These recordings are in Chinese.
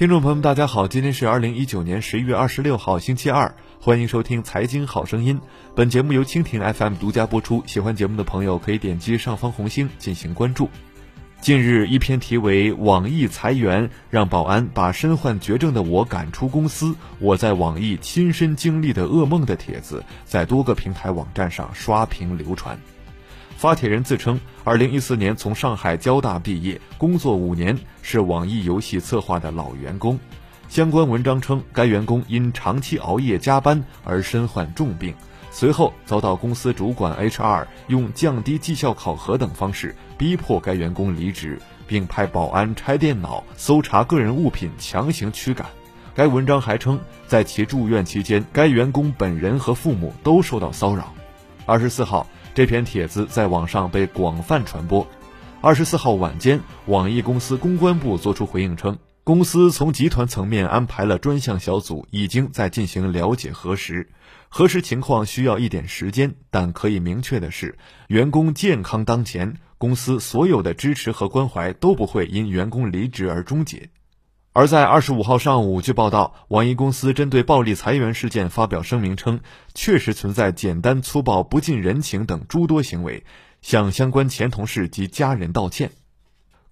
听众朋友们，大家好，今天是二零一九年十一月二十六号，星期二，欢迎收听《财经好声音》。本节目由蜻蜓 FM 独家播出。喜欢节目的朋友可以点击上方红星进行关注。近日，一篇题为“网易裁员让保安把身患绝症的我赶出公司，我在网易亲身经历的噩梦”的帖子，在多个平台网站上刷屏流传。发帖人自称，二零一四年从上海交大毕业，工作五年，是网易游戏策划的老员工。相关文章称，该员工因长期熬夜加班而身患重病，随后遭到公司主管 HR 用降低绩效考核等方式逼迫该员工离职，并派保安拆电脑、搜查个人物品，强行驱赶。该文章还称，在其住院期间，该员工本人和父母都受到骚扰。二十四号。这篇帖子在网上被广泛传播。二十四号晚间，网易公司公关部作出回应称，公司从集团层面安排了专项小组，已经在进行了解核实。核实情况需要一点时间，但可以明确的是，员工健康当前，公司所有的支持和关怀都不会因员工离职而终结。而在二十五号上午，据报道，网易公司针对暴力裁员事件发表声明称，确实存在简单粗暴、不近人情等诸多行为，向相关前同事及家人道歉。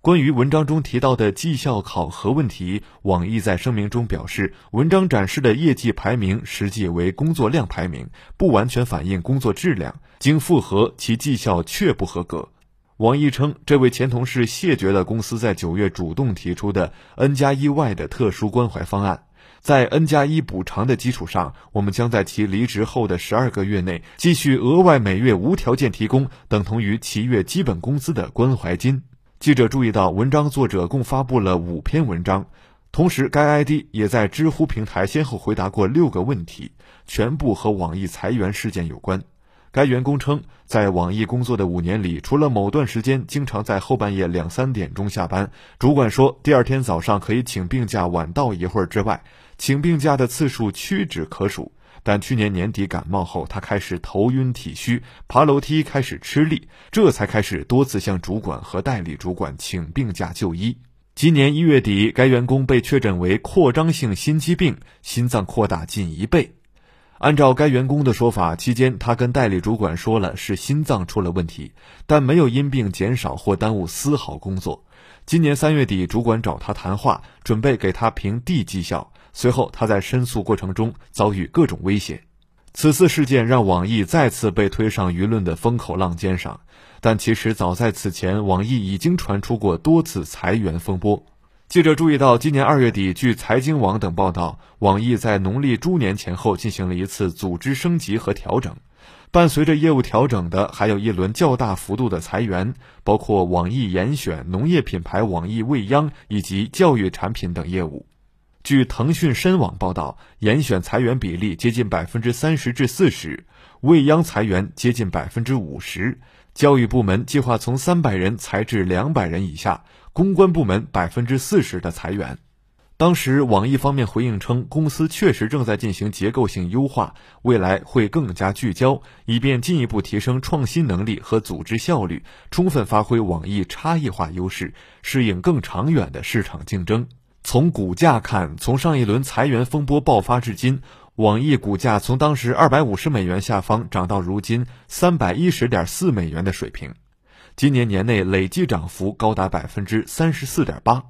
关于文章中提到的绩效考核问题，网易在声明中表示，文章展示的业绩排名实际为工作量排名，不完全反映工作质量，经复核，其绩效确不合格。网易称，这位前同事谢绝了公司在九月主动提出的 N 加一外的特殊关怀方案。在 N 加一补偿的基础上，我们将在其离职后的十二个月内继续额外每月无条件提供等同于其月基本工资的关怀金。记者注意到，文章作者共发布了五篇文章，同时该 ID 也在知乎平台先后回答过六个问题，全部和网易裁员事件有关。该员工称，在网易工作的五年里，除了某段时间经常在后半夜两三点钟下班，主管说第二天早上可以请病假晚到一会儿之外，请病假的次数屈指可数。但去年年底感冒后，他开始头晕体虚，爬楼梯开始吃力，这才开始多次向主管和代理主管请病假就医。今年一月底，该员工被确诊为扩张性心肌病，心脏扩大近一倍。按照该员工的说法，期间他跟代理主管说了是心脏出了问题，但没有因病减少或耽误丝毫工作。今年三月底，主管找他谈话，准备给他评 D 绩效。随后他在申诉过程中遭遇各种威胁。此次事件让网易再次被推上舆论的风口浪尖上，但其实早在此前，网易已经传出过多次裁员风波。记者注意到，今年二月底，据财经网等报道，网易在农历猪年前后进行了一次组织升级和调整。伴随着业务调整的，还有一轮较大幅度的裁员，包括网易严选、农业品牌网易未央以及教育产品等业务。据腾讯深网报道，严选裁员比例接近百分之三十至四十，未央裁员接近百分之五十。教育部门计划从三百人裁至两百人以下，公关部门百分之四十的裁员。当时网易方面回应称，公司确实正在进行结构性优化，未来会更加聚焦，以便进一步提升创新能力和组织效率，充分发挥网易差异化优势，适应更长远的市场竞争。从股价看，从上一轮裁员风波爆发至今。网易股价从当时二百五十美元下方涨到如今三百一十点四美元的水平，今年年内累计涨幅高达百分之三十四点八。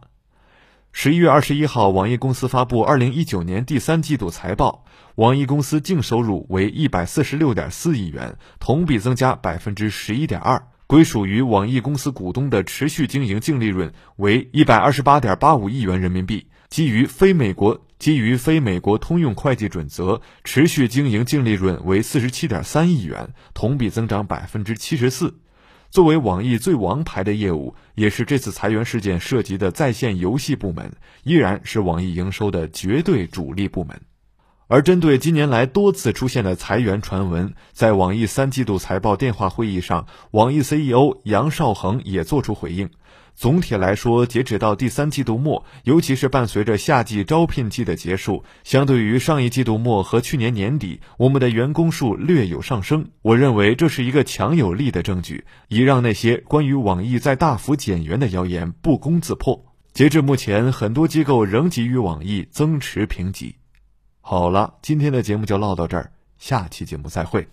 十一月二十一号，网易公司发布二零一九年第三季度财报，网易公司净收入为一百四十六点四亿元，同比增加百分之十一点二，归属于网易公司股东的持续经营净利润为一百二十八点八五亿元人民币，基于非美国。基于非美国通用会计准则，持续经营净利润为四十七点三亿元，同比增长百分之七十四。作为网易最王牌的业务，也是这次裁员事件涉及的在线游戏部门，依然是网易营收的绝对主力部门。而针对近年来多次出现的裁员传闻，在网易三季度财报电话会议上，网易 CEO 杨少恒也作出回应。总体来说，截止到第三季度末，尤其是伴随着夏季招聘季的结束，相对于上一季度末和去年年底，我们的员工数略有上升。我认为这是一个强有力的证据，以让那些关于网易在大幅减员的谣言不攻自破。截至目前，很多机构仍给予网易增持评级。好了，今天的节目就唠到这儿，下期节目再会。